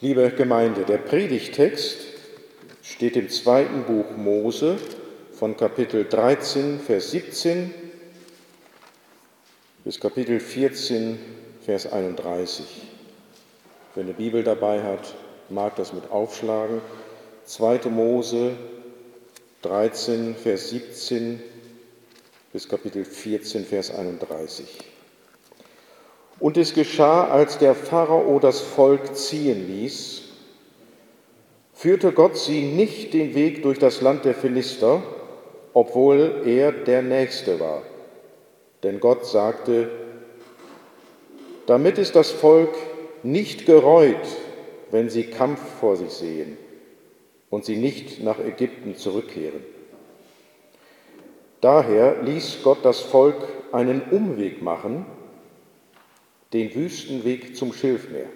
Liebe Gemeinde, der Predigtext steht im zweiten Buch Mose von Kapitel 13, Vers 17 bis Kapitel 14, Vers 31. Wer eine Bibel dabei hat, mag das mit aufschlagen. 2. Mose 13, Vers 17 bis Kapitel 14, Vers 31. Und es geschah, als der Pharao das Volk ziehen ließ, führte Gott sie nicht den Weg durch das Land der Philister, obwohl er der Nächste war. Denn Gott sagte, damit ist das Volk nicht gereut, wenn sie Kampf vor sich sehen und sie nicht nach Ägypten zurückkehren. Daher ließ Gott das Volk einen Umweg machen, den Wüstenweg zum Schilfmeer.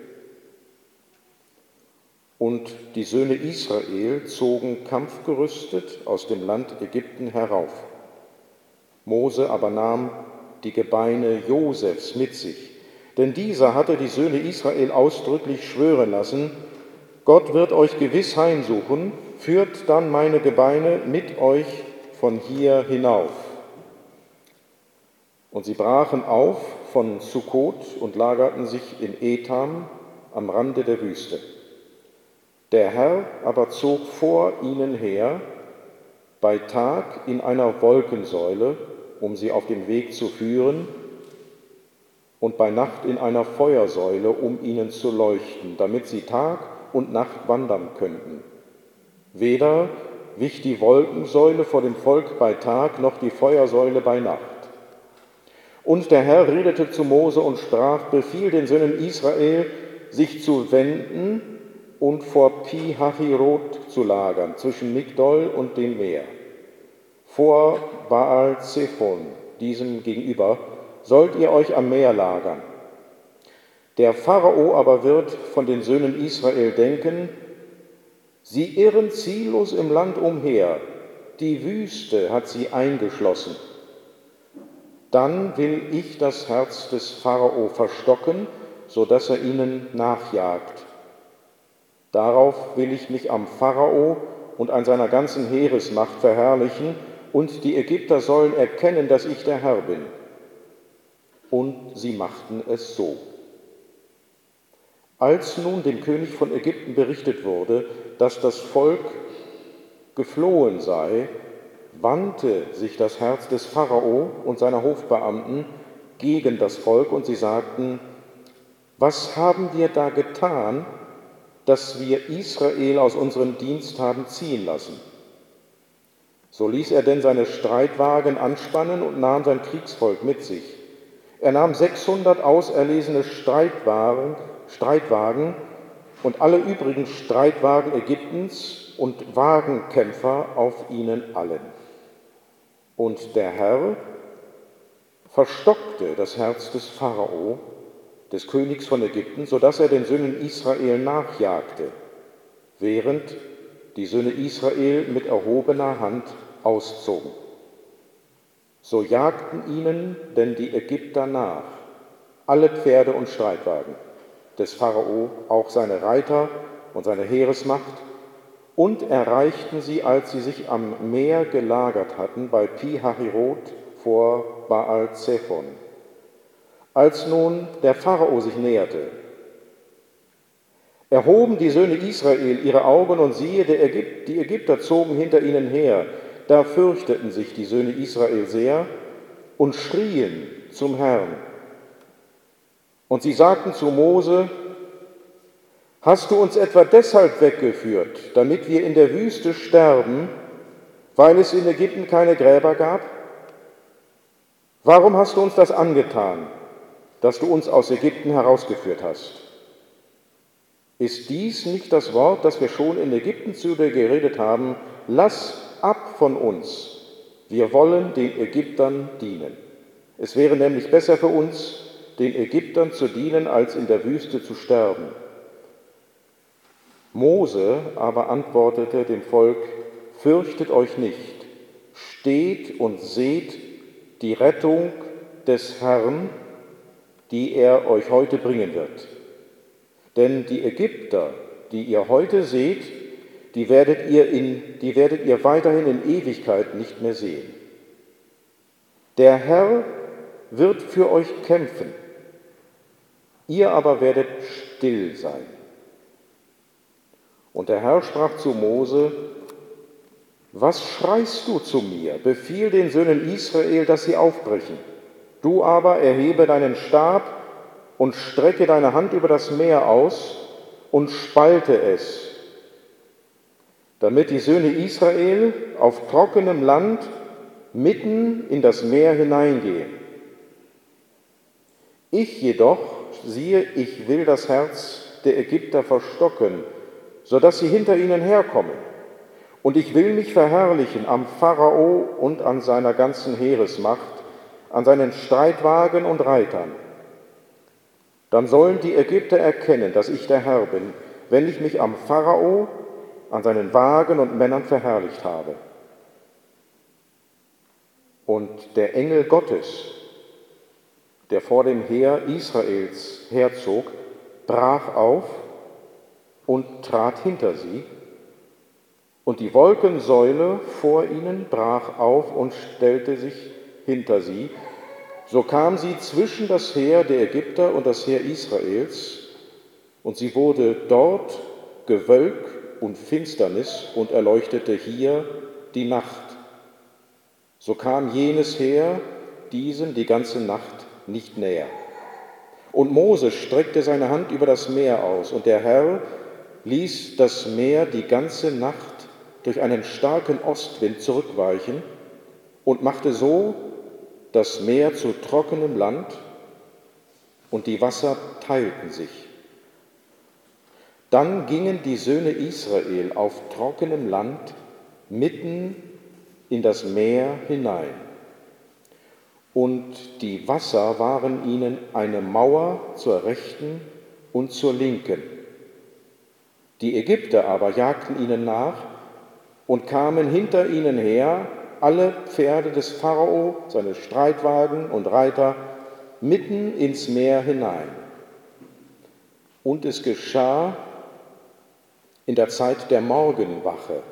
Und die Söhne Israel zogen kampfgerüstet aus dem Land Ägypten herauf. Mose aber nahm die Gebeine Josefs mit sich, denn dieser hatte die Söhne Israel ausdrücklich schwören lassen, Gott wird euch gewiss heimsuchen, führt dann meine Gebeine mit euch von hier hinauf. Und sie brachen auf von Sukkot und lagerten sich in Etam am Rande der Wüste. Der Herr aber zog vor ihnen her, bei Tag in einer Wolkensäule, um sie auf dem Weg zu führen, und bei Nacht in einer Feuersäule, um ihnen zu leuchten, damit sie Tag und Nacht wandern könnten. Weder wich die Wolkensäule vor dem Volk bei Tag, noch die Feuersäule bei Nacht. Und der Herr redete zu Mose und sprach, befiehl den Söhnen Israel, sich zu wenden und vor Pi Hahirot zu lagern, zwischen Migdol und dem Meer. Vor Baal Zephon, diesem gegenüber, sollt ihr euch am Meer lagern. Der Pharao aber wird von den Söhnen Israel denken, sie irren ziellos im Land umher, die Wüste hat sie eingeschlossen. Dann will ich das Herz des Pharao verstocken, so dass er ihnen nachjagt. Darauf will ich mich am Pharao und an seiner ganzen Heeresmacht verherrlichen, und die Ägypter sollen erkennen, dass ich der Herr bin. Und sie machten es so. Als nun dem König von Ägypten berichtet wurde, dass das Volk geflohen sei, wandte sich das Herz des Pharao und seiner Hofbeamten gegen das Volk und sie sagten, was haben wir da getan, dass wir Israel aus unserem Dienst haben ziehen lassen? So ließ er denn seine Streitwagen anspannen und nahm sein Kriegsvolk mit sich. Er nahm 600 auserlesene Streitwagen, Streitwagen und alle übrigen Streitwagen Ägyptens und Wagenkämpfer auf ihnen allen. Und der Herr verstockte das Herz des Pharao, des Königs von Ägypten, so dass er den Söhnen Israel nachjagte, während die Söhne Israel mit erhobener Hand auszogen. So jagten ihnen denn die Ägypter nach, alle Pferde und Streitwagen des Pharao, auch seine Reiter und seine Heeresmacht, und erreichten sie, als sie sich am Meer gelagert hatten, bei Pi Hahirot vor Baal Zephon. Als nun der Pharao sich näherte, erhoben die Söhne Israel ihre Augen und siehe, Ägypt, die Ägypter zogen hinter ihnen her. Da fürchteten sich die Söhne Israel sehr und schrien zum Herrn. Und sie sagten zu Mose, Hast du uns etwa deshalb weggeführt, damit wir in der Wüste sterben, weil es in Ägypten keine Gräber gab? Warum hast du uns das angetan, dass du uns aus Ägypten herausgeführt hast? Ist dies nicht das Wort, das wir schon in Ägypten zu dir geredet haben? Lass ab von uns, wir wollen den Ägyptern dienen. Es wäre nämlich besser für uns, den Ägyptern zu dienen, als in der Wüste zu sterben. Mose aber antwortete dem Volk, fürchtet euch nicht, steht und seht die Rettung des Herrn, die er euch heute bringen wird. Denn die Ägypter, die ihr heute seht, die werdet ihr, in, die werdet ihr weiterhin in Ewigkeit nicht mehr sehen. Der Herr wird für euch kämpfen, ihr aber werdet still sein. Und der Herr sprach zu Mose, was schreist du zu mir? Befiehl den Söhnen Israel, dass sie aufbrechen. Du aber erhebe deinen Stab und strecke deine Hand über das Meer aus und spalte es, damit die Söhne Israel auf trockenem Land mitten in das Meer hineingehen. Ich jedoch, siehe, ich will das Herz der Ägypter verstocken, sodass sie hinter ihnen herkommen und ich will mich verherrlichen am Pharao und an seiner ganzen Heeresmacht, an seinen Streitwagen und Reitern. Dann sollen die Ägypter erkennen, dass ich der Herr bin, wenn ich mich am Pharao, an seinen Wagen und Männern verherrlicht habe. Und der Engel Gottes, der vor dem Heer Israels herzog, brach auf und trat hinter sie und die Wolkensäule vor ihnen brach auf und stellte sich hinter sie. So kam sie zwischen das Heer der Ägypter und das Heer Israels, und sie wurde dort Gewölk und Finsternis und erleuchtete hier die Nacht. So kam jenes Heer diesen die ganze Nacht nicht näher. Und Mose streckte seine Hand über das Meer aus, und der Herr ließ das Meer die ganze Nacht durch einen starken Ostwind zurückweichen und machte so das Meer zu trockenem Land und die Wasser teilten sich. Dann gingen die Söhne Israel auf trockenem Land mitten in das Meer hinein. Und die Wasser waren ihnen eine Mauer zur rechten und zur linken. Die Ägypter aber jagten ihnen nach und kamen hinter ihnen her alle Pferde des Pharao, seine Streitwagen und Reiter, mitten ins Meer hinein. Und es geschah in der Zeit der Morgenwache.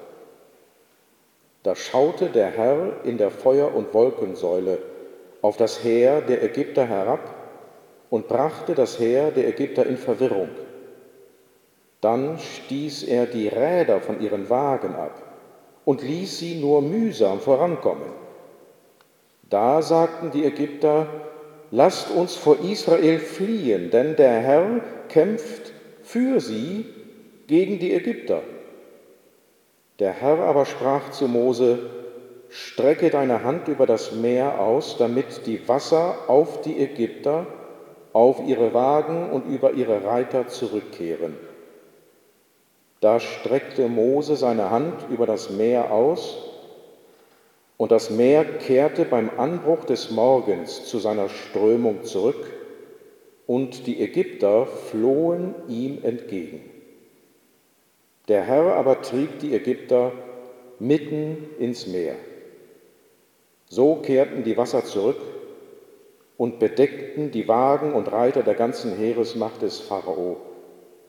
Da schaute der Herr in der Feuer- und Wolkensäule auf das Heer der Ägypter herab und brachte das Heer der Ägypter in Verwirrung. Dann stieß er die Räder von ihren Wagen ab und ließ sie nur mühsam vorankommen. Da sagten die Ägypter, lasst uns vor Israel fliehen, denn der Herr kämpft für sie gegen die Ägypter. Der Herr aber sprach zu Mose, strecke deine Hand über das Meer aus, damit die Wasser auf die Ägypter, auf ihre Wagen und über ihre Reiter zurückkehren. Da streckte Mose seine Hand über das Meer aus, und das Meer kehrte beim Anbruch des Morgens zu seiner Strömung zurück, und die Ägypter flohen ihm entgegen. Der Herr aber trieb die Ägypter mitten ins Meer. So kehrten die Wasser zurück und bedeckten die Wagen und Reiter der ganzen Heeresmacht des Pharao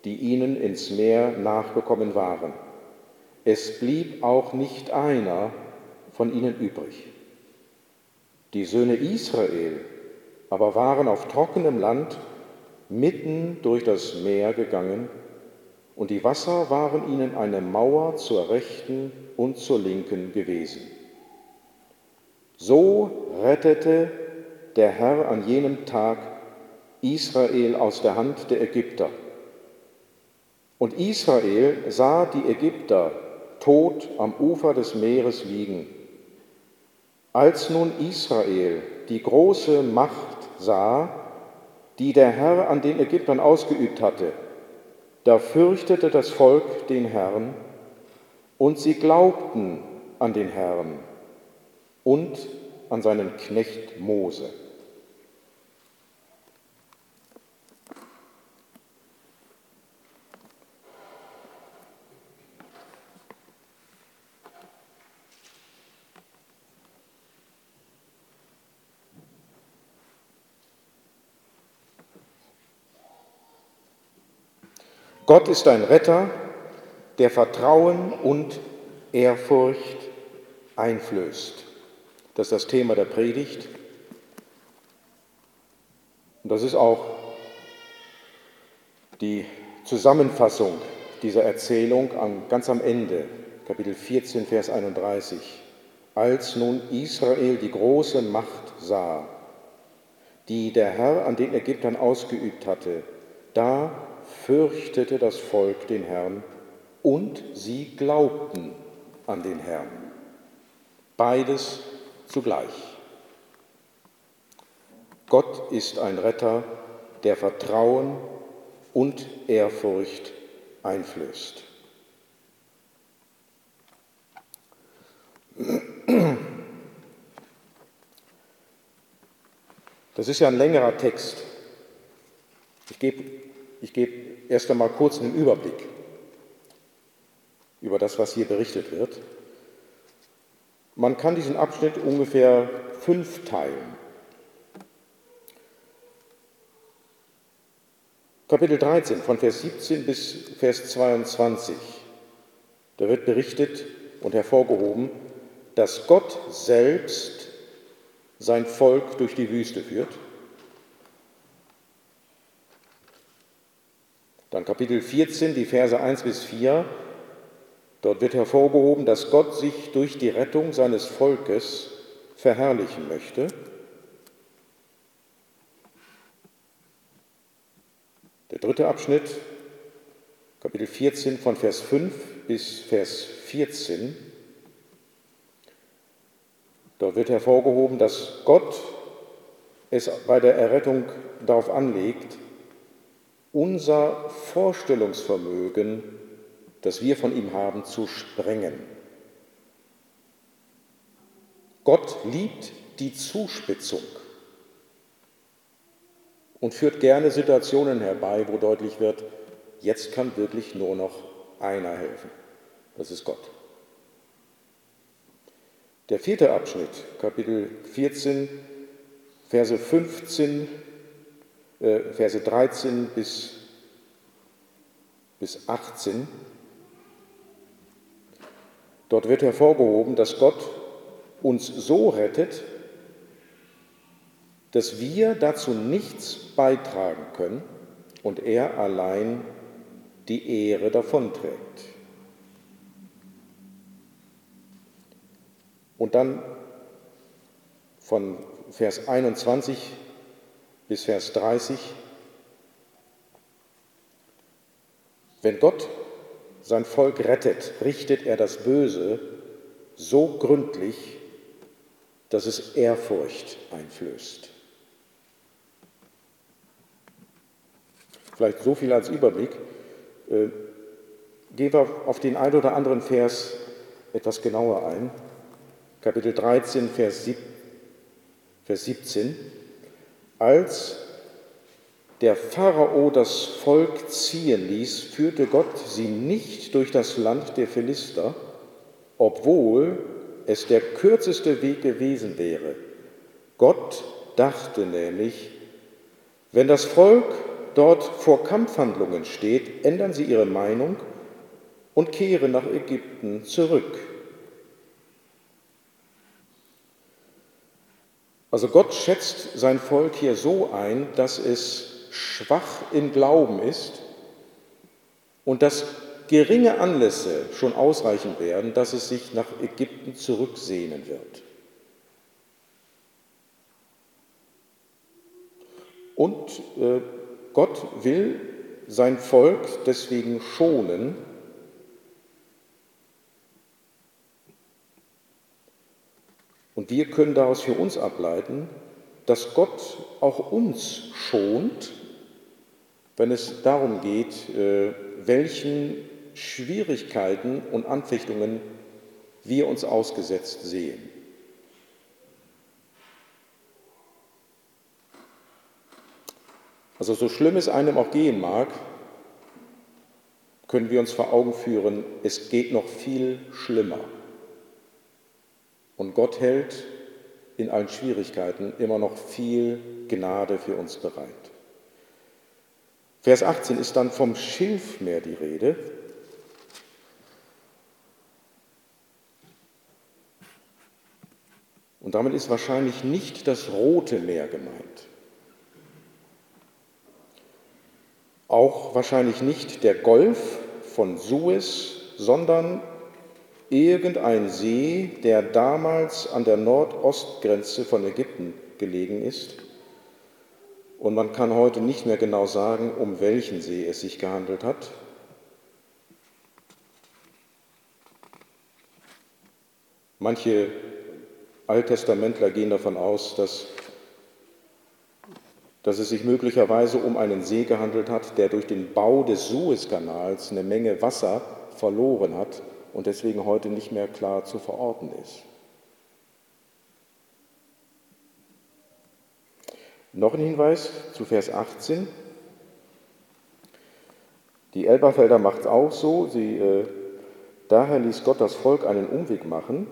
die ihnen ins Meer nachgekommen waren. Es blieb auch nicht einer von ihnen übrig. Die Söhne Israel aber waren auf trockenem Land mitten durch das Meer gegangen, und die Wasser waren ihnen eine Mauer zur rechten und zur linken gewesen. So rettete der Herr an jenem Tag Israel aus der Hand der Ägypter und Israel sah die Ägypter tot am Ufer des Meeres liegen. Als nun Israel die große Macht sah, die der Herr an den Ägyptern ausgeübt hatte, da fürchtete das Volk den Herrn und sie glaubten an den Herrn und an seinen Knecht Mose. Gott ist ein Retter, der Vertrauen und Ehrfurcht einflößt. Das ist das Thema der Predigt. Und das ist auch die Zusammenfassung dieser Erzählung ganz am Ende, Kapitel 14, Vers 31. Als nun Israel die große Macht sah, die der Herr an den Ägyptern ausgeübt hatte, da fürchtete das Volk den Herrn und sie glaubten an den Herrn. Beides zugleich. Gott ist ein Retter, der Vertrauen und Ehrfurcht einflößt. Das ist ja ein längerer Text. Ich gebe ich geb erst einmal kurz einen Überblick über das, was hier berichtet wird. Man kann diesen Abschnitt ungefähr fünf teilen. Kapitel 13 von Vers 17 bis Vers 22. Da wird berichtet und hervorgehoben, dass Gott selbst sein Volk durch die Wüste führt. Dann Kapitel 14, die Verse 1 bis 4. Dort wird hervorgehoben, dass Gott sich durch die Rettung seines Volkes verherrlichen möchte. Der dritte Abschnitt, Kapitel 14 von Vers 5 bis Vers 14. Dort wird hervorgehoben, dass Gott es bei der Errettung darauf anlegt, unser Vorstellungsvermögen, das wir von ihm haben, zu sprengen. Gott liebt die Zuspitzung und führt gerne Situationen herbei, wo deutlich wird, jetzt kann wirklich nur noch einer helfen. Das ist Gott. Der vierte Abschnitt, Kapitel 14, Verse 15, äh, Verse 13 bis, bis 18. Dort wird hervorgehoben, dass Gott uns so rettet, dass wir dazu nichts beitragen können und er allein die Ehre davonträgt. Und dann von Vers 21 bis Vers 30, wenn Gott sein Volk rettet, richtet er das Böse so gründlich, dass es Ehrfurcht einflößt. Vielleicht so viel als Überblick. Äh, gehen wir auf den einen oder anderen Vers etwas genauer ein. Kapitel 13, Vers 17. Als der Pharao das Volk ziehen ließ, führte Gott sie nicht durch das Land der Philister, obwohl es der kürzeste Weg gewesen wäre. Gott dachte nämlich, wenn das Volk dort vor Kampfhandlungen steht, ändern sie ihre Meinung und kehren nach Ägypten zurück. Also Gott schätzt sein Volk hier so ein, dass es schwach im Glauben ist und dass geringe Anlässe schon ausreichen werden, dass es sich nach Ägypten zurücksehnen wird. Und äh, Gott will sein Volk deswegen schonen. Wir können daraus für uns ableiten, dass Gott auch uns schont, wenn es darum geht, äh, welchen Schwierigkeiten und Anfechtungen wir uns ausgesetzt sehen. Also so schlimm es einem auch gehen mag, können wir uns vor Augen führen, es geht noch viel schlimmer. Und Gott hält in allen Schwierigkeiten immer noch viel Gnade für uns bereit. Vers 18 ist dann vom Schilfmeer die Rede. Und damit ist wahrscheinlich nicht das Rote Meer gemeint. Auch wahrscheinlich nicht der Golf von Suez, sondern irgendein See, der damals an der Nordostgrenze von Ägypten gelegen ist. Und man kann heute nicht mehr genau sagen, um welchen See es sich gehandelt hat. Manche Alttestamentler gehen davon aus, dass, dass es sich möglicherweise um einen See gehandelt hat, der durch den Bau des Suezkanals eine Menge Wasser verloren hat und deswegen heute nicht mehr klar zu verorten ist. Noch ein Hinweis zu Vers 18. Die Elberfelder macht es auch so. Sie, äh, daher ließ Gott das Volk einen Umweg machen,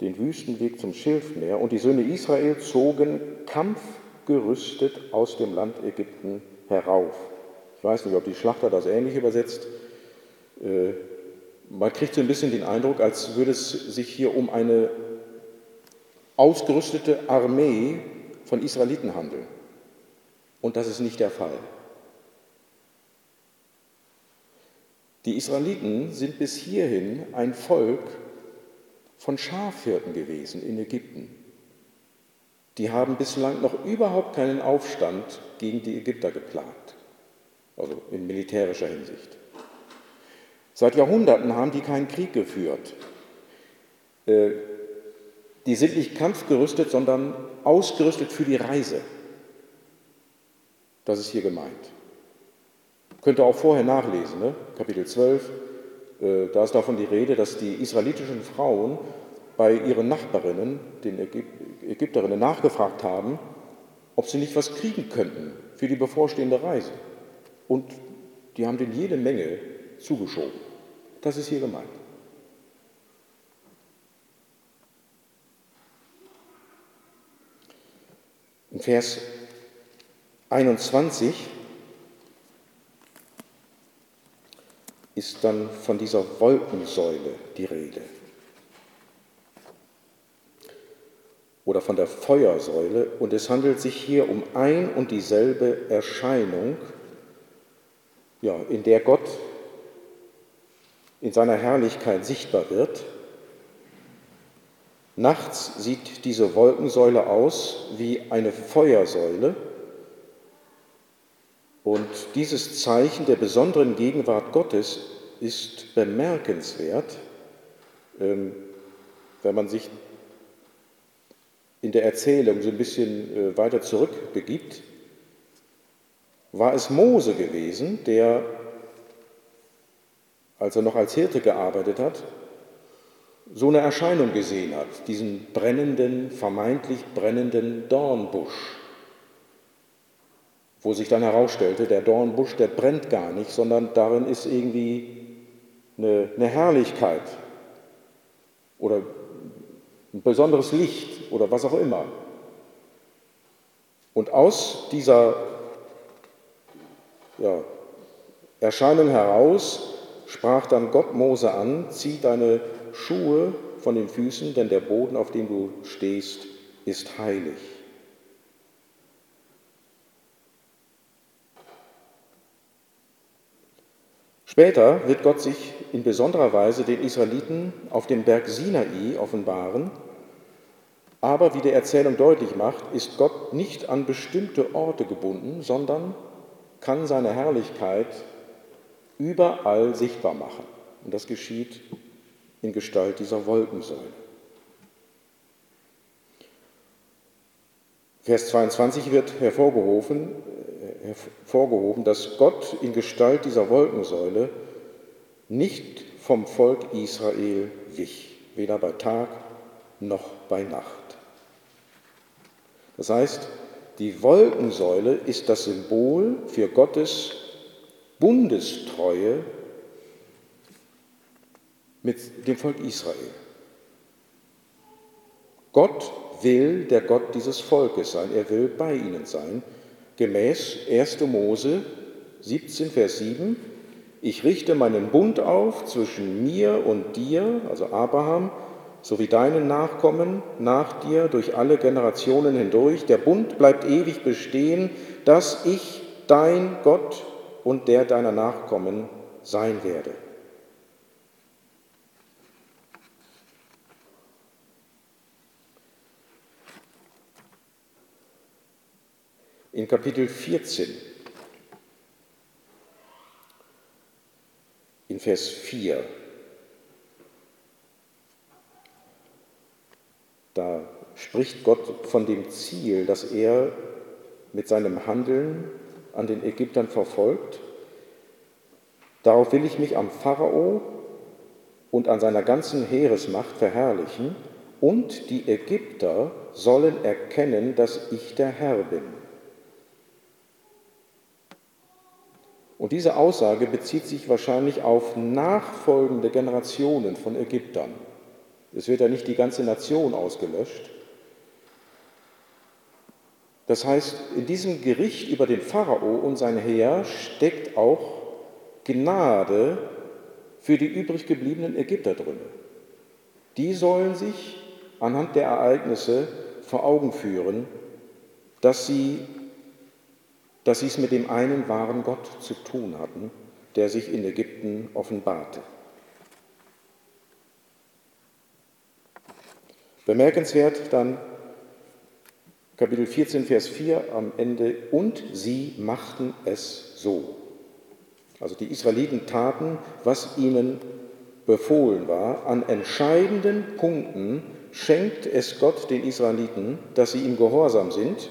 den Wüstenweg zum Schilfmeer, und die Söhne Israel zogen kampfgerüstet aus dem Land Ägypten herauf. Ich weiß nicht, ob die Schlachter das ähnlich übersetzt. Äh, man kriegt so ein bisschen den Eindruck, als würde es sich hier um eine ausgerüstete Armee von Israeliten handeln. Und das ist nicht der Fall. Die Israeliten sind bis hierhin ein Volk von Schafhirten gewesen in Ägypten. Die haben bislang noch überhaupt keinen Aufstand gegen die Ägypter geplant, also in militärischer Hinsicht. Seit Jahrhunderten haben die keinen Krieg geführt. Äh, die sind nicht kampfgerüstet, sondern ausgerüstet für die Reise. Das ist hier gemeint. Könnt ihr auch vorher nachlesen, ne? Kapitel 12, äh, da ist davon die Rede, dass die israelitischen Frauen bei ihren Nachbarinnen, den Ägypterinnen, nachgefragt haben, ob sie nicht was kriegen könnten für die bevorstehende Reise. Und die haben denen jede Menge zugeschoben. Das ist hier gemeint. In Vers 21 ist dann von dieser Wolkensäule die Rede. Oder von der Feuersäule. Und es handelt sich hier um ein und dieselbe Erscheinung, ja, in der Gott in seiner Herrlichkeit sichtbar wird Nachts sieht diese Wolkensäule aus wie eine Feuersäule. Und dieses Zeichen der besonderen Gegenwart Gottes ist bemerkenswert, ähm, wenn man sich in der Erzählung so ein bisschen äh, weiter zurückbegibt. War es Mose gewesen, der, als er noch als Hirte gearbeitet hat, so eine Erscheinung gesehen hat, diesen brennenden, vermeintlich brennenden Dornbusch, wo sich dann herausstellte, der Dornbusch, der brennt gar nicht, sondern darin ist irgendwie eine, eine Herrlichkeit oder ein besonderes Licht oder was auch immer. Und aus dieser ja, Erscheinung heraus sprach dann Gott Mose an, zieh deine Schuhe von den Füßen, denn der Boden, auf dem du stehst, ist heilig. Später wird Gott sich in besonderer Weise den Israeliten auf dem Berg Sinai offenbaren, aber wie der Erzählung deutlich macht, ist Gott nicht an bestimmte Orte gebunden, sondern kann seine Herrlichkeit überall sichtbar machen. Und das geschieht in Gestalt dieser Wolkensäule. Vers 22 wird hervorgehoben, äh, hervorgehoben, dass Gott in Gestalt dieser Wolkensäule nicht vom Volk Israel wich, weder bei Tag noch bei Nacht. Das heißt, die Wolkensäule ist das Symbol für Gottes Bundestreue mit dem Volk Israel. Gott will der Gott dieses Volkes sein, er will bei ihnen sein, gemäß 1. Mose 17, Vers 7. Ich richte meinen Bund auf zwischen mir und dir, also Abraham, sowie deinen Nachkommen nach dir durch alle Generationen hindurch. Der Bund bleibt ewig bestehen, dass ich dein Gott und der deiner Nachkommen sein werde. In Kapitel 14, in Vers 4, da spricht Gott von dem Ziel, das er mit seinem Handeln an den Ägyptern verfolgt. Darauf will ich mich am Pharao und an seiner ganzen Heeresmacht verherrlichen, und die Ägypter sollen erkennen, dass ich der Herr bin. Und diese Aussage bezieht sich wahrscheinlich auf nachfolgende Generationen von Ägyptern. Es wird ja nicht die ganze Nation ausgelöscht, das heißt, in diesem Gericht über den Pharao und sein Heer steckt auch Gnade für die übrig gebliebenen Ägypter drin. Die sollen sich anhand der Ereignisse vor Augen führen, dass sie, dass sie es mit dem einen wahren Gott zu tun hatten, der sich in Ägypten offenbarte. Bemerkenswert dann Kapitel 14, Vers 4 am Ende, und sie machten es so. Also die Israeliten taten, was ihnen befohlen war. An entscheidenden Punkten schenkt es Gott den Israeliten, dass sie ihm gehorsam sind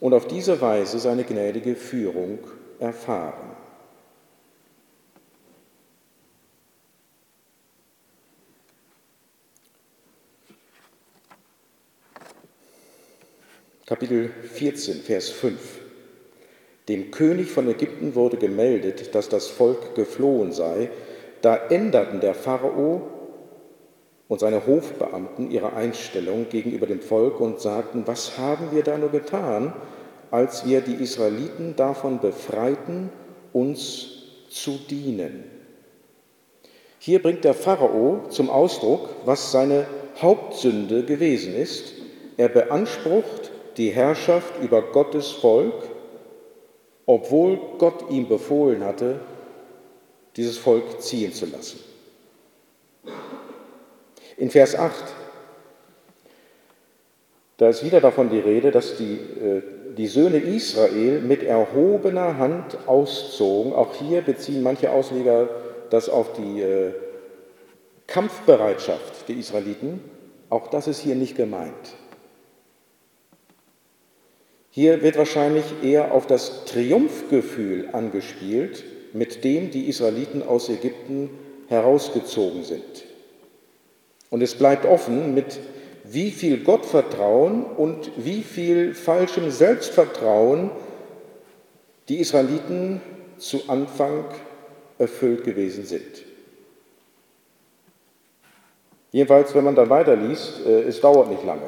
und auf diese Weise seine gnädige Führung erfahren. Kapitel 14, Vers 5. Dem König von Ägypten wurde gemeldet, dass das Volk geflohen sei. Da änderten der Pharao und seine Hofbeamten ihre Einstellung gegenüber dem Volk und sagten, was haben wir da nur getan, als wir die Israeliten davon befreiten, uns zu dienen. Hier bringt der Pharao zum Ausdruck, was seine Hauptsünde gewesen ist. Er beansprucht die Herrschaft über Gottes Volk, obwohl Gott ihm befohlen hatte, dieses Volk ziehen zu lassen. In Vers 8, da ist wieder davon die Rede, dass die, äh, die Söhne Israel mit erhobener Hand auszogen. Auch hier beziehen manche Ausleger das auf die äh, Kampfbereitschaft der Israeliten. Auch das ist hier nicht gemeint. Hier wird wahrscheinlich eher auf das Triumphgefühl angespielt, mit dem die Israeliten aus Ägypten herausgezogen sind. Und es bleibt offen, mit wie viel Gottvertrauen und wie viel falschem Selbstvertrauen die Israeliten zu Anfang erfüllt gewesen sind. Jedenfalls, wenn man dann weiterliest, äh, es dauert nicht lange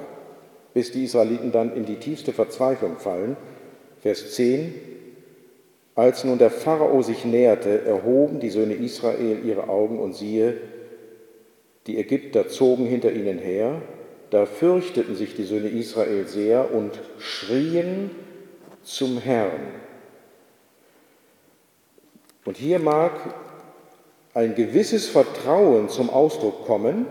bis die Israeliten dann in die tiefste Verzweiflung fallen. Vers 10. Als nun der Pharao sich näherte, erhoben die Söhne Israel ihre Augen und siehe, die Ägypter zogen hinter ihnen her. Da fürchteten sich die Söhne Israel sehr und schrien zum Herrn. Und hier mag ein gewisses Vertrauen zum Ausdruck kommen,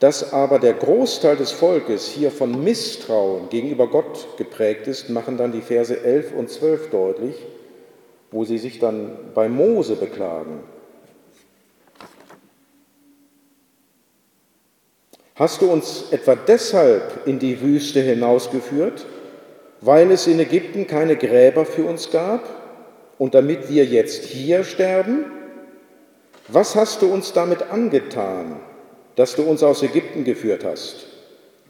dass aber der Großteil des Volkes hier von Misstrauen gegenüber Gott geprägt ist, machen dann die Verse 11 und 12 deutlich, wo sie sich dann bei Mose beklagen. Hast du uns etwa deshalb in die Wüste hinausgeführt, weil es in Ägypten keine Gräber für uns gab und damit wir jetzt hier sterben? Was hast du uns damit angetan? Dass du uns aus Ägypten geführt hast?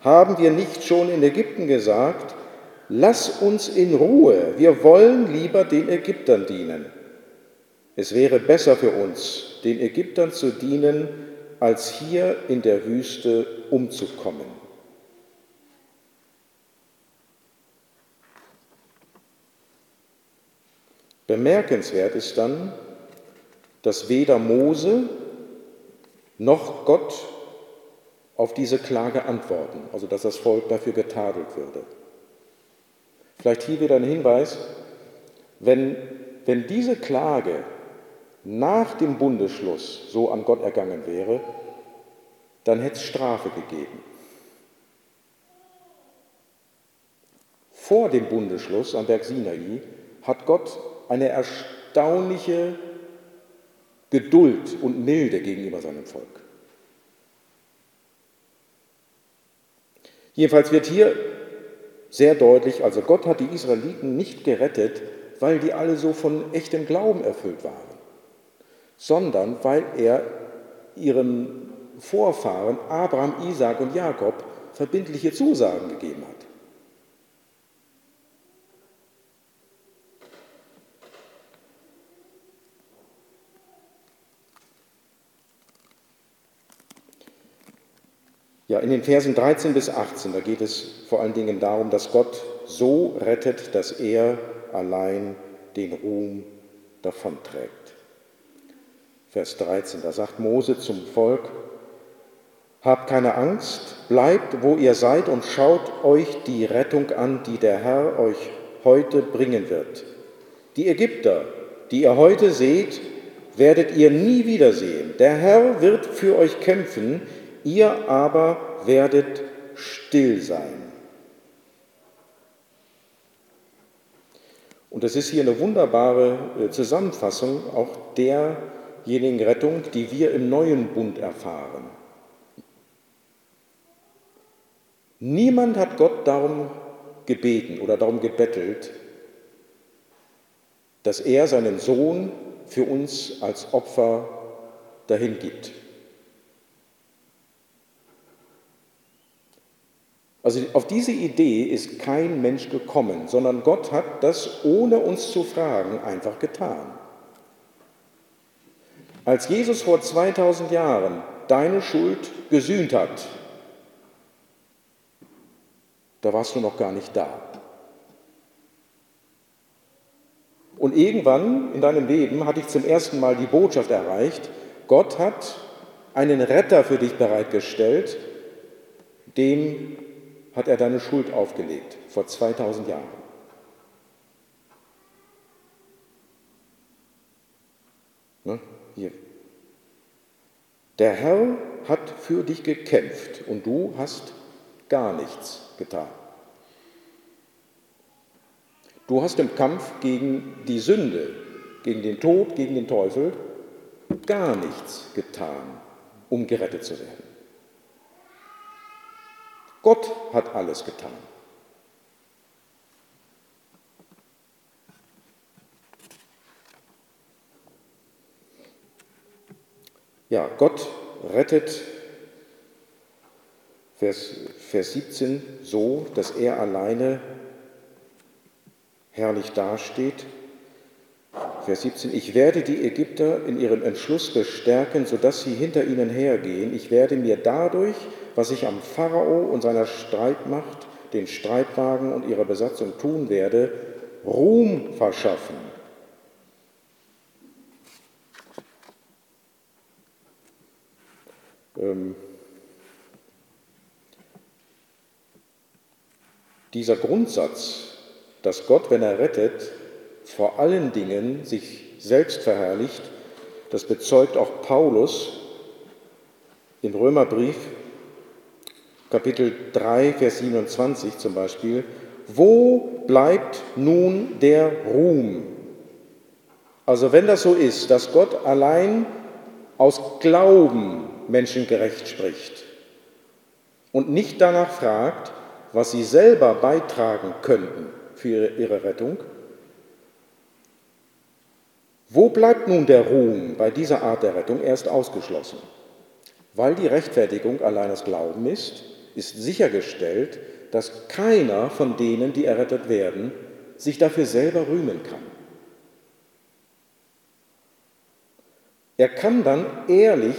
Haben wir nicht schon in Ägypten gesagt, lass uns in Ruhe, wir wollen lieber den Ägyptern dienen. Es wäre besser für uns, den Ägyptern zu dienen, als hier in der Wüste umzukommen. Bemerkenswert ist dann, dass weder Mose noch Gott auf diese Klage antworten, also dass das Volk dafür getadelt würde. Vielleicht hier wieder ein Hinweis, wenn, wenn diese Klage nach dem Bundesschluss so an Gott ergangen wäre, dann hätte es Strafe gegeben. Vor dem Bundesschluss am Berg Sinai hat Gott eine erstaunliche Geduld und Milde gegenüber seinem Volk. Jedenfalls wird hier sehr deutlich, also Gott hat die Israeliten nicht gerettet, weil die alle so von echtem Glauben erfüllt waren, sondern weil er ihren Vorfahren Abraham, Isaac und Jakob verbindliche Zusagen gegeben hat. Ja, in den Versen 13 bis 18, da geht es vor allen Dingen darum, dass Gott so rettet, dass er allein den Ruhm davonträgt. Vers 13, da sagt Mose zum Volk, Habt keine Angst, bleibt, wo ihr seid und schaut euch die Rettung an, die der Herr euch heute bringen wird. Die Ägypter, die ihr heute seht, werdet ihr nie wiedersehen. Der Herr wird für euch kämpfen, ihr aber werdet still sein. Und das ist hier eine wunderbare äh, Zusammenfassung auch derjenigen Rettung, die wir im neuen Bund erfahren. Niemand hat Gott darum gebeten oder darum gebettelt, dass er seinen Sohn für uns als Opfer dahin gibt. Also auf diese Idee ist kein Mensch gekommen, sondern Gott hat das ohne uns zu fragen einfach getan. Als Jesus vor 2000 Jahren deine Schuld gesühnt hat, da warst du noch gar nicht da. Und irgendwann in deinem Leben hatte ich zum ersten Mal die Botschaft erreicht, Gott hat einen Retter für dich bereitgestellt, dem hat er deine Schuld aufgelegt, vor 2000 Jahren. Ne? Hier. Der Herr hat für dich gekämpft und du hast gar nichts getan. Du hast im Kampf gegen die Sünde, gegen den Tod, gegen den Teufel gar nichts getan, um gerettet zu werden. Gott hat alles getan. Ja, Gott rettet, Vers, Vers 17, so, dass er alleine herrlich dasteht. Vers 17, ich werde die Ägypter in ihrem Entschluss bestärken, sodass sie hinter ihnen hergehen. Ich werde mir dadurch was ich am Pharao und seiner Streitmacht, den Streitwagen und ihrer Besatzung tun werde, Ruhm verschaffen. Ähm, dieser Grundsatz, dass Gott, wenn er rettet, vor allen Dingen sich selbst verherrlicht, das bezeugt auch Paulus im Römerbrief Kapitel 3, Vers 27 zum Beispiel, wo bleibt nun der Ruhm? Also wenn das so ist, dass Gott allein aus Glauben menschengerecht spricht und nicht danach fragt, was sie selber beitragen könnten für ihre Rettung, wo bleibt nun der Ruhm bei dieser Art der Rettung? Er ist ausgeschlossen, weil die Rechtfertigung allein aus Glauben ist ist sichergestellt, dass keiner von denen, die errettet werden, sich dafür selber rühmen kann. Er kann dann ehrlich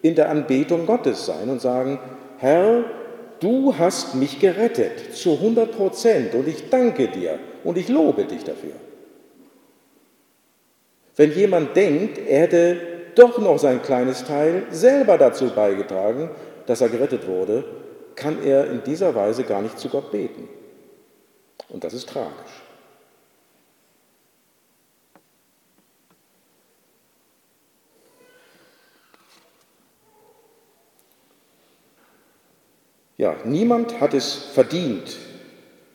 in der Anbetung Gottes sein und sagen, Herr, du hast mich gerettet zu 100 Prozent und ich danke dir und ich lobe dich dafür. Wenn jemand denkt, er hätte doch noch sein kleines Teil selber dazu beigetragen, dass er gerettet wurde, kann er in dieser Weise gar nicht zu Gott beten. Und das ist tragisch. Ja, niemand hat es verdient,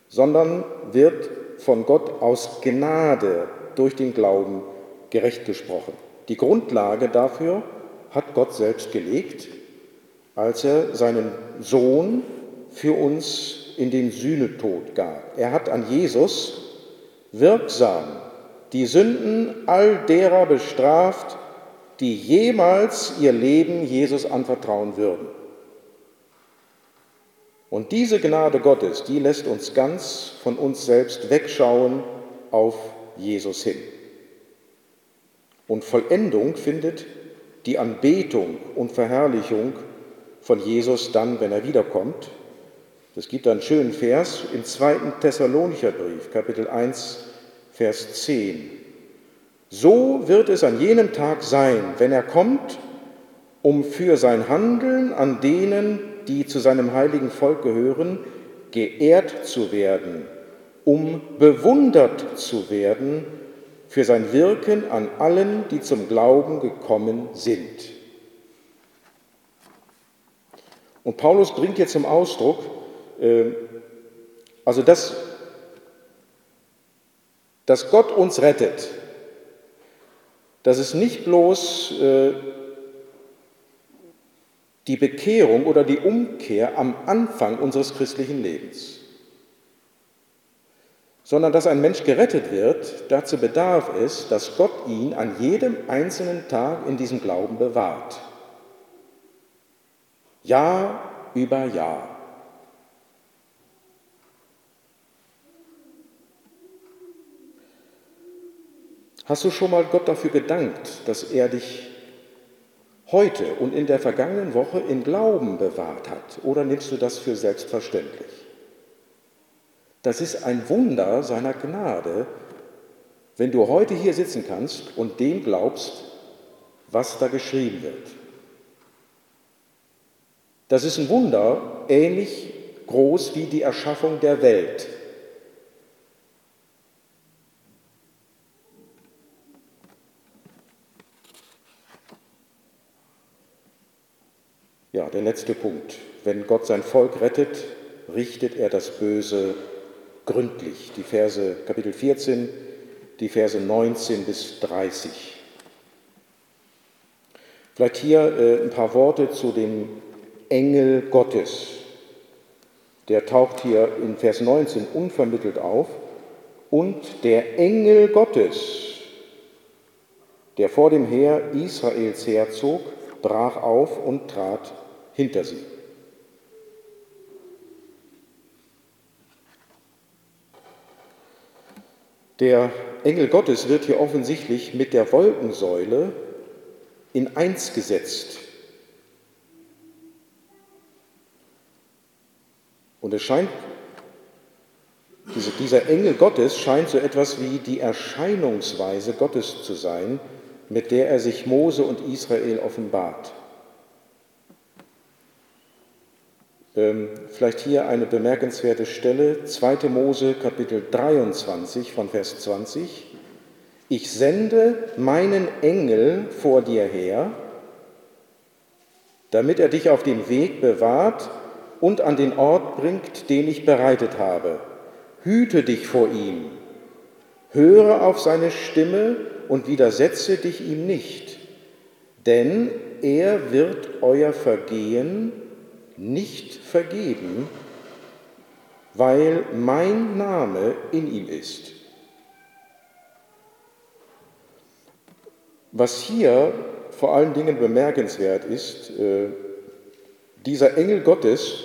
sondern wird von Gott aus Gnade durch den Glauben gerecht gesprochen. Die Grundlage dafür hat Gott selbst gelegt, als er seinen Sohn für uns in den Sühnetod gab. Er hat an Jesus wirksam die Sünden all derer bestraft, die jemals ihr Leben Jesus anvertrauen würden. Und diese Gnade Gottes, die lässt uns ganz von uns selbst wegschauen auf Jesus hin. Und Vollendung findet die Anbetung und Verherrlichung von Jesus dann, wenn er wiederkommt. Es gibt einen schönen Vers im zweiten Thessalonicher Brief, Kapitel 1, Vers 10. So wird es an jenem Tag sein, wenn er kommt, um für sein Handeln an denen, die zu seinem heiligen Volk gehören, geehrt zu werden, um bewundert zu werden für sein Wirken an allen, die zum Glauben gekommen sind. Und Paulus bringt hier zum Ausdruck, äh, also dass, dass Gott uns rettet, dass es nicht bloß äh, die Bekehrung oder die Umkehr am Anfang unseres christlichen Lebens, sondern dass ein Mensch gerettet wird, dazu bedarf es, dass Gott ihn an jedem einzelnen Tag in diesem Glauben bewahrt. Jahr über Jahr. Hast du schon mal Gott dafür gedankt, dass er dich heute und in der vergangenen Woche in Glauben bewahrt hat? Oder nimmst du das für selbstverständlich? Das ist ein Wunder seiner Gnade, wenn du heute hier sitzen kannst und dem glaubst, was da geschrieben wird. Das ist ein Wunder, ähnlich groß wie die Erschaffung der Welt. Ja, der letzte Punkt. Wenn Gott sein Volk rettet, richtet er das Böse gründlich. Die Verse Kapitel 14, die Verse 19 bis 30. Vielleicht hier äh, ein paar Worte zu dem Engel Gottes. Der taucht hier in Vers 19 unvermittelt auf. Und der Engel Gottes, der vor dem Heer Israels herzog, brach auf und trat hinter sie. Der Engel Gottes wird hier offensichtlich mit der Wolkensäule in eins gesetzt. Und es scheint, dieser Engel Gottes scheint so etwas wie die Erscheinungsweise Gottes zu sein, mit der er sich Mose und Israel offenbart. Ähm, vielleicht hier eine bemerkenswerte Stelle, 2. Mose Kapitel 23 von Vers 20. Ich sende meinen Engel vor dir her, damit er dich auf dem Weg bewahrt und an den Ort bringt, den ich bereitet habe. Hüte dich vor ihm, höre auf seine Stimme und widersetze dich ihm nicht, denn er wird euer Vergehen nicht vergeben, weil mein Name in ihm ist. Was hier vor allen Dingen bemerkenswert ist, äh, dieser Engel Gottes,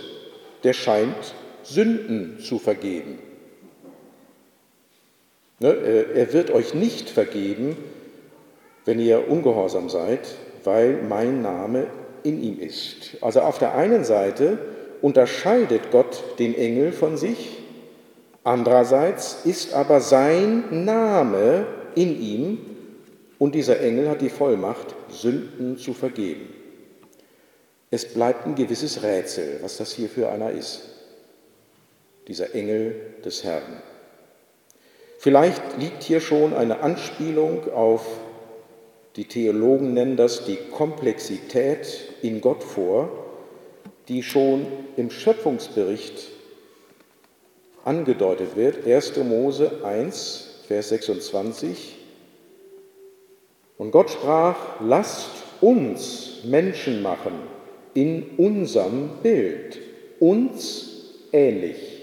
der scheint Sünden zu vergeben. Ne, er wird euch nicht vergeben, wenn ihr ungehorsam seid, weil mein Name in ihm ist. Also auf der einen Seite unterscheidet Gott den Engel von sich, andererseits ist aber sein Name in ihm Und dieser Engel hat die Vollmacht, Sünden zu vergeben. Es bleibt ein gewisses Rätsel, was das hier für einer ist. Dieser Engel des Herrn. Vielleicht liegt hier schon eine Anspielung auf, die Theologen nennen das die Komplexität in Gott vor, die schon im Schöpfungsbericht angedeutet wird. 1. Mose 1, Vers 26. Und Gott sprach, lasst uns Menschen machen in unserem Bild, uns ähnlich.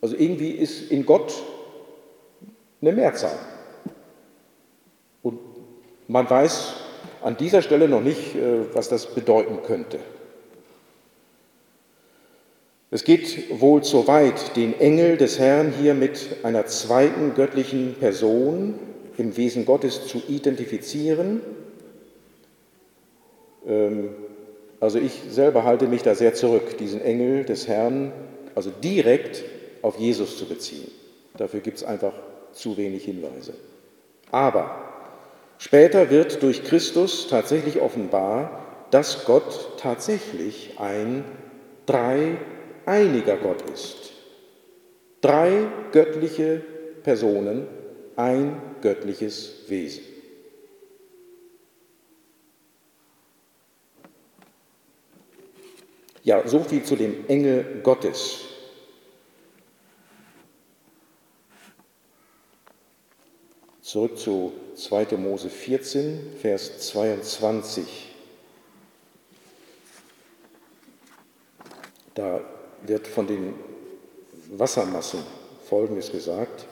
Also irgendwie ist in Gott eine Mehrzahl. Und man weiß an dieser Stelle noch nicht, äh, was das bedeuten könnte. Es geht wohl zu weit, den Engel des Herrn hier mit einer zweiten göttlichen Person im Wesen Gottes zu identifizieren. Ähm, also ich selber halte mich da sehr zurück, diesen Engel des Herrn, also direkt auf Jesus zu beziehen. Dafür gibt es einfach zu wenig Hinweise. Aber später wird durch Christus tatsächlich offenbar, dass Gott tatsächlich ein drei einiger Gott ist. Drei göttliche Personen, ein göttliches Wesen. Ja, so viel zu dem Engel Gottes. Zurück zu 2. Mose 14, Vers 22. Da wird von den Wassermassen Folgendes gesagt.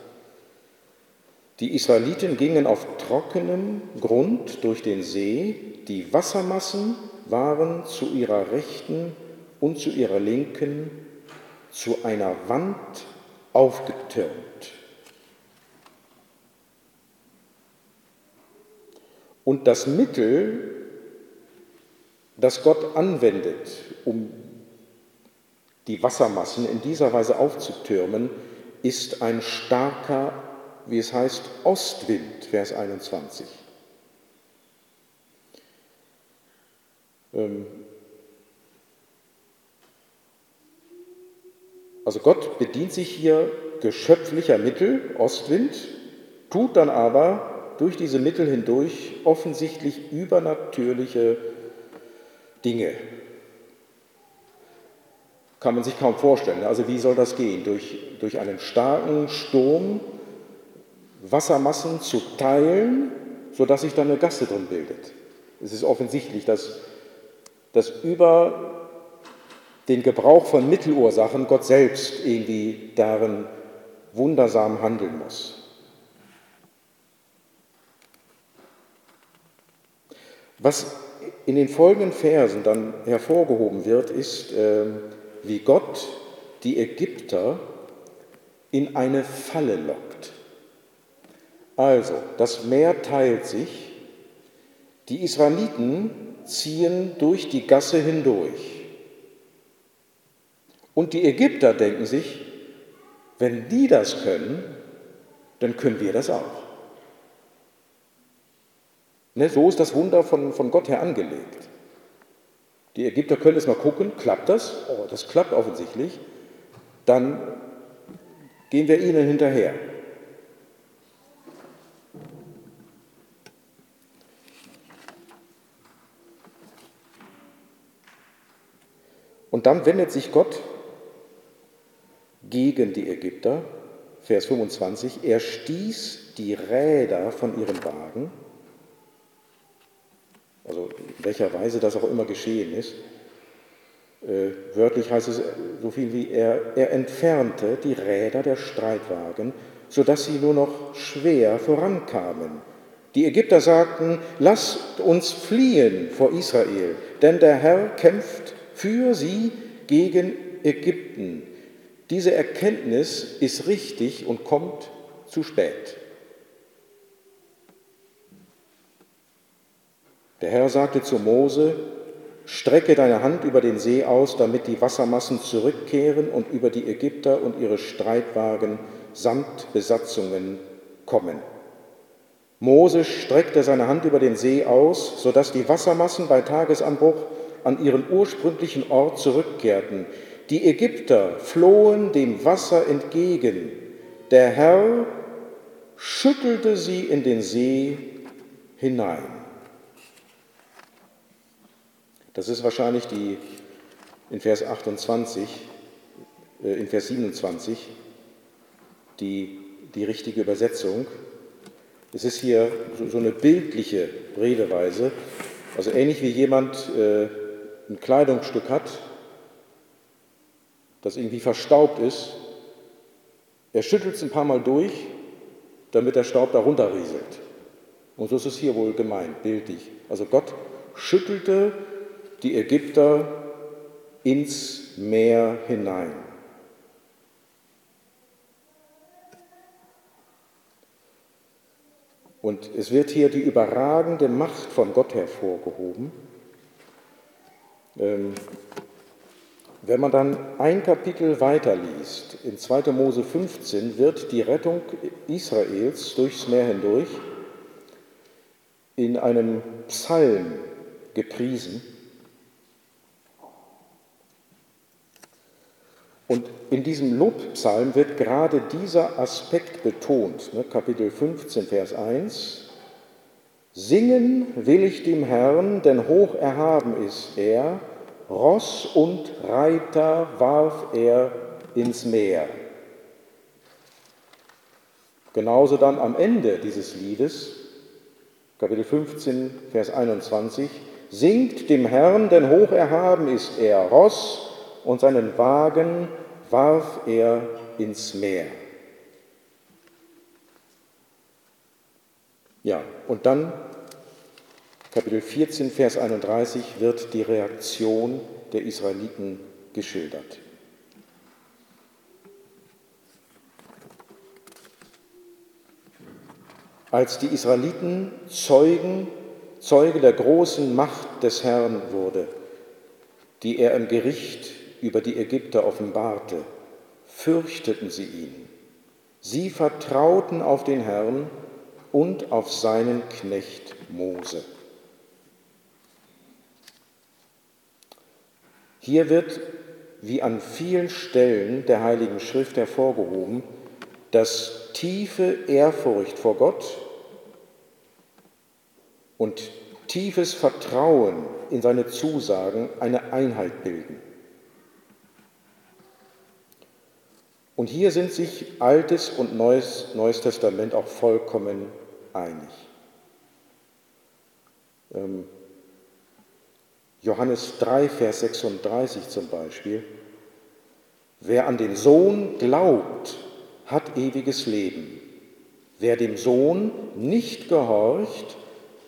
Die Israeliten gingen auf trockenem Grund durch den See, die Wassermassen waren zu ihrer Rechten und zu ihrer Linken zu einer Wand aufgetürmt. Und das Mittel, das Gott anwendet, um die Wassermassen in dieser Weise aufzutürmen, ist ein starker, wie es heißt, Ostwind, Vers 21. Ähm, also Gott bedient sich hier geschöpflicher Mittel, Ostwind, tut dann aber durch diese Mittel hindurch offensichtlich übernatürliche Dinge kann man sich kaum vorstellen. Also wie soll das gehen? Durch, durch einen starken Sturm Wassermassen zu teilen, sodass sich dann eine Gasse drin bildet. Es ist offensichtlich, dass, dass über den Gebrauch von Mittelursachen Gott selbst irgendwie darin wundersam handeln muss. Was in den folgenden Versen dann hervorgehoben wird, ist, äh, wie Gott die Ägypter in eine Falle lockt. Also, das Meer teilt sich, die Israeliten ziehen durch die Gasse hindurch. Und die Ägypter denken sich, wenn die das können, dann können wir das auch. Ne, so ist das Wunder von, von Gott her angelegt. Die Ägypter können jetzt mal gucken, klappt das? Oh, das klappt offensichtlich. Dann gehen wir ihnen hinterher. Und dann wendet sich Gott gegen die Ägypter, Vers 25, er stieß die Räder von ihren Wagen also in welcher Weise das auch immer geschehen ist. Äh, wörtlich heißt es so viel wie, er, er entfernte die Räder der Streitwagen, sodass sie nur noch schwer vorankamen. Die Ägypter sagten, lasst uns fliehen vor Israel, denn der Herr kämpft für sie gegen Ägypten. Diese Erkenntnis ist richtig und kommt zu spät. Der Herr sagte zu Mose, strecke deine Hand über den See aus, damit die Wassermassen zurückkehren und über die Ägypter und ihre Streitwagen samt Besatzungen kommen. Mose streckte seine Hand über den See aus, sodass die Wassermassen bei Tagesanbruch an ihren ursprünglichen Ort zurückkehrten. Die Ägypter flohen dem Wasser entgegen. Der Herr schüttelte sie in den See hinein. Das ist wahrscheinlich die in Vers 28, äh, in Vers 27 die, die richtige Übersetzung. Es ist hier so, so eine bildliche Redeweise, also ähnlich wie jemand äh, ein Kleidungsstück hat, das irgendwie verstaubt ist. Er schüttelt es ein paar Mal durch, damit der Staub darunter rieselt. Und so ist es hier wohl gemeint, bildlich. Also Gott schüttelte die Ägypter ins Meer hinein. Und es wird hier die überragende Macht von Gott hervorgehoben. Ähm, wenn man dann ein Kapitel weiterliest, in 2. Mose 15, wird die Rettung Israels durchs Meer hindurch in einem Psalm gepriesen. Und in diesem Lobpsalm wird gerade dieser Aspekt betont, ne, Kapitel 15, Vers 1. Singen will ich dem Herrn, denn hoch erhaben ist er, Ross und Reiter warf er ins Meer. Genauso dann am Ende dieses Liedes, Kapitel 15, Vers 21, singt dem Herrn, denn hoch erhaben ist er, Ross und seinen Wagen warf er ins Meer. Ja, und dann Kapitel 14, Vers 31 wird die Reaktion der Israeliten geschildert. Als die Israeliten Zeugen, Zeuge der großen Macht des Herrn wurde, die er im Gericht über die Ägypter offenbarte, fürchteten sie ihn. Sie vertrauten auf den Herrn und auf seinen Knecht Mose. Hier wird, wie an vielen Stellen der Heiligen Schrift hervorgehoben, dass tiefe Ehrfurcht vor Gott und tiefes Vertrauen in seine Zusagen eine Einheit bilden. Und hier sind sich Altes und Neues, Neues Testament auch vollkommen einig. Ähm, Johannes 3, Vers 36 zum Beispiel. Wer an den Sohn glaubt, hat ewiges Leben. Wer dem Sohn nicht gehorcht,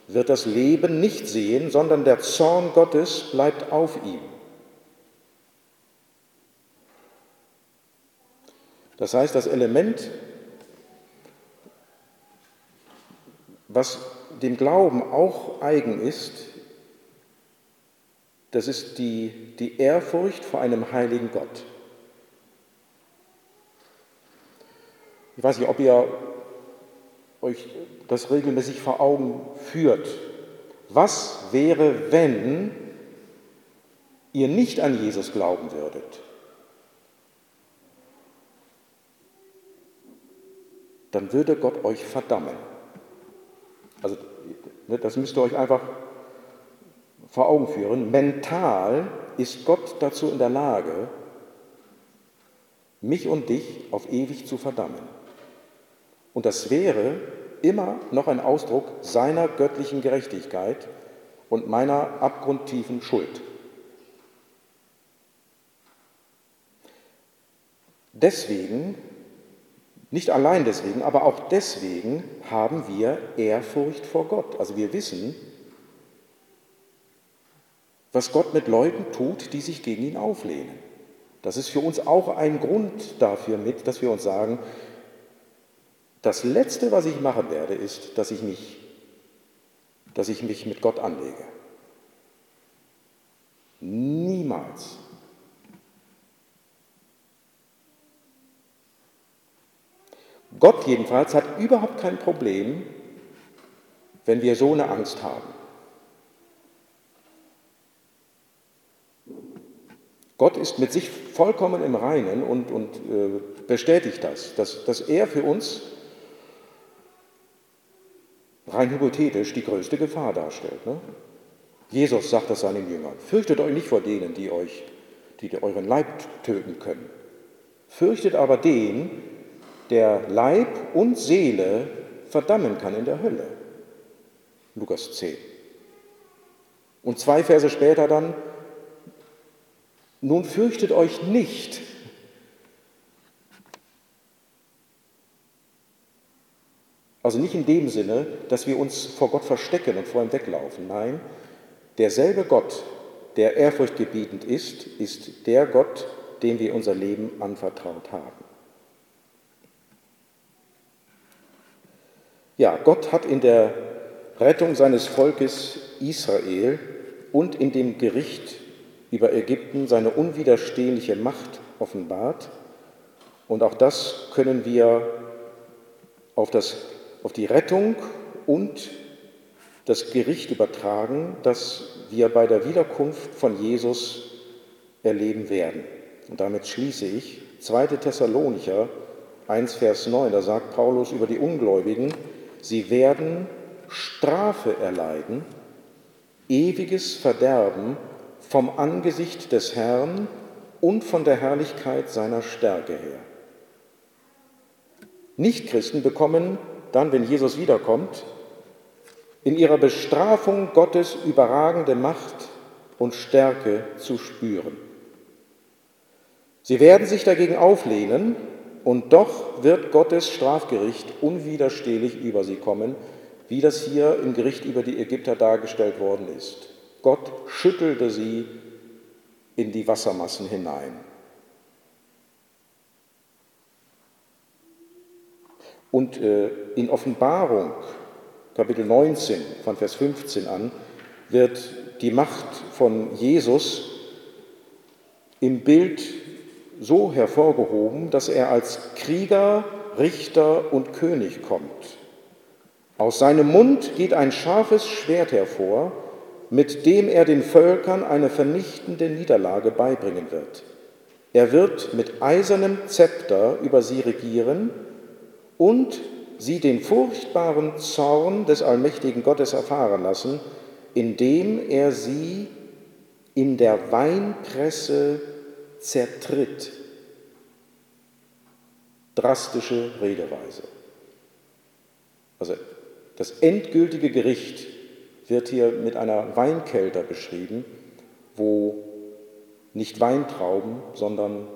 wird das Leben nicht sehen, sondern der Zorn Gottes bleibt auf ihm. Das heißt, das Element, was dem Glauben auch eigen ist, das ist die, die Ehrfurcht vor einem heiligen Gott. Ich weiß nicht, ob ihr euch das regelmäßig vor Augen führt. Was wäre, wenn ihr nicht an Jesus glauben würdet? Dann würde Gott euch verdammen. Also ne, das müsst ihr euch einfach vor Augen führen. Mental ist Gott dazu in der Lage, mich und dich auf ewig zu verdammen. Und das wäre immer noch ein Ausdruck seiner göttlichen Gerechtigkeit und meiner abgrundtiefen Schuld. Deswegen, nicht allein deswegen, aber auch deswegen haben wir Ehrfurcht vor Gott. Also wir wissen, was Gott mit Leuten tut, die sich gegen ihn auflehnen. Das ist für uns auch ein Grund dafür mit, dass wir uns sagen, das Letzte, was ich machen werde, ist, dass ich mich, dass ich mich mit Gott anlege. Niemals. Gott jedenfalls hat überhaupt kein Problem, wenn wir so eine Angst haben. Gott ist mit sich vollkommen im Reinen und, und äh, bestätigt das, dass, dass er für uns rein hypothetisch die größte Gefahr darstellt. Ne? Jesus sagt das seinen Jüngern. Fürchtet euch nicht vor denen, die euch, die euren Leib töten können. Fürchtet aber den, der Leib und Seele verdammen kann in der Hölle. Lukas 10. Und zwei Verse später dann, nun fürchtet euch nicht. Also nicht in dem Sinne, dass wir uns vor Gott verstecken und vor ihm weglaufen. Nein, derselbe Gott, der ehrfurchtgebietend ist, ist der Gott, dem wir unser Leben anvertraut haben. Ja, Gott hat in der Rettung seines Volkes Israel und in dem Gericht über Ägypten seine unwiderstehliche Macht offenbart. Und auch das können wir auf, das, auf die Rettung und das Gericht übertragen, das wir bei der Wiederkunft von Jesus erleben werden. Und damit schließe ich 2. Thessalonicher 1, Vers 9, da sagt Paulus über die Ungläubigen, sie werden Strafe erleiden, ewiges Verderben vom Angesicht des Herrn und von der Herrlichkeit seiner Stärke her. Nichtchristen bekommen dann, wenn Jesus wiederkommt, in ihrer Bestrafung Gottes überragende Macht und Stärke zu spüren. Sie werden sich dagegen auflehnen und doch wird Gottes Strafgericht unwiderstehlich über sie kommen, wie das hier im Gericht über die Ägypter dargestellt worden ist. Gott schüttelte sie in die Wassermassen hinein. Und äh, in Offenbarung, Kapitel 19, von Vers 15 an, wird die Macht von Jesus im Bild so hervorgehoben, dass er als Krieger, Richter und König kommt. Aus seinem Mund geht ein scharfes Schwert hervor, mit dem er den Völkern eine vernichtende Niederlage beibringen wird. Er wird mit eisernem Zepter über sie regieren und sie den furchtbaren Zorn des allmächtigen Gottes erfahren lassen, indem er sie in der Weinpresse zertritt. Drastische Redeweise. Also das endgültige Gericht wird hier mit einer Weinkelter beschrieben, wo nicht Weintrauben, sondern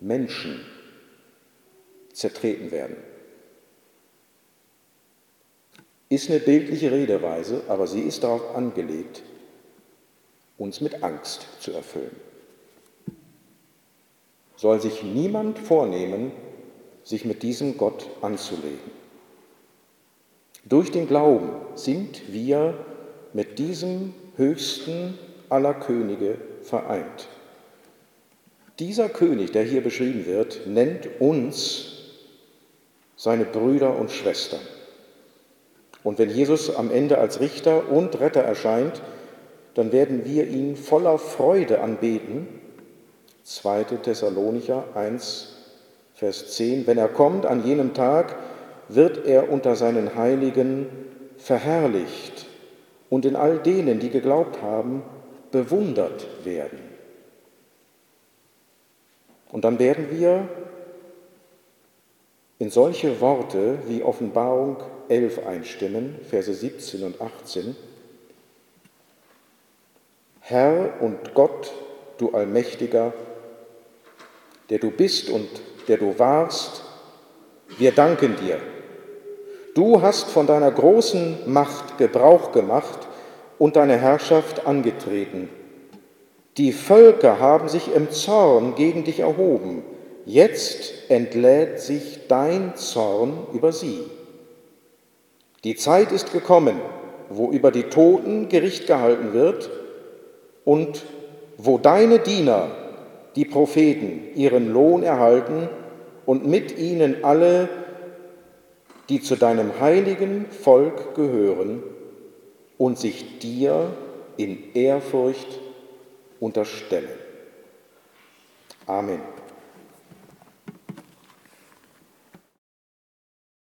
Menschen zertreten werden. Ist eine bildliche Redeweise, aber sie ist darauf angelegt, uns mit Angst zu erfüllen. Soll sich niemand vornehmen, sich mit diesem Gott anzulegen. Durch den Glauben sind wir mit diesem höchsten aller Könige vereint. Dieser König, der hier beschrieben wird, nennt uns seine Brüder und Schwestern. Und wenn Jesus am Ende als Richter und Retter erscheint, dann werden wir ihn voller Freude anbeten. 2. Thessalonicher 1, Vers 10. Wenn er kommt an jenem Tag, wird er unter seinen Heiligen verherrlicht und in all denen, die geglaubt haben, bewundert werden. Und dann werden wir in solche Worte wie Offenbarung 11 einstimmen, Verse 17 und 18. Herr und Gott, du Allmächtiger, der du bist und der du warst, wir danken dir Du hast von deiner großen Macht Gebrauch gemacht und deine Herrschaft angetreten. Die Völker haben sich im Zorn gegen dich erhoben. Jetzt entlädt sich dein Zorn über sie. Die Zeit ist gekommen, wo über die Toten Gericht gehalten wird und wo deine Diener, die Propheten, ihren Lohn erhalten und mit ihnen alle, die zu deinem heiligen Volk gehören und sich dir in Ehrfurcht unterstellen. Amen.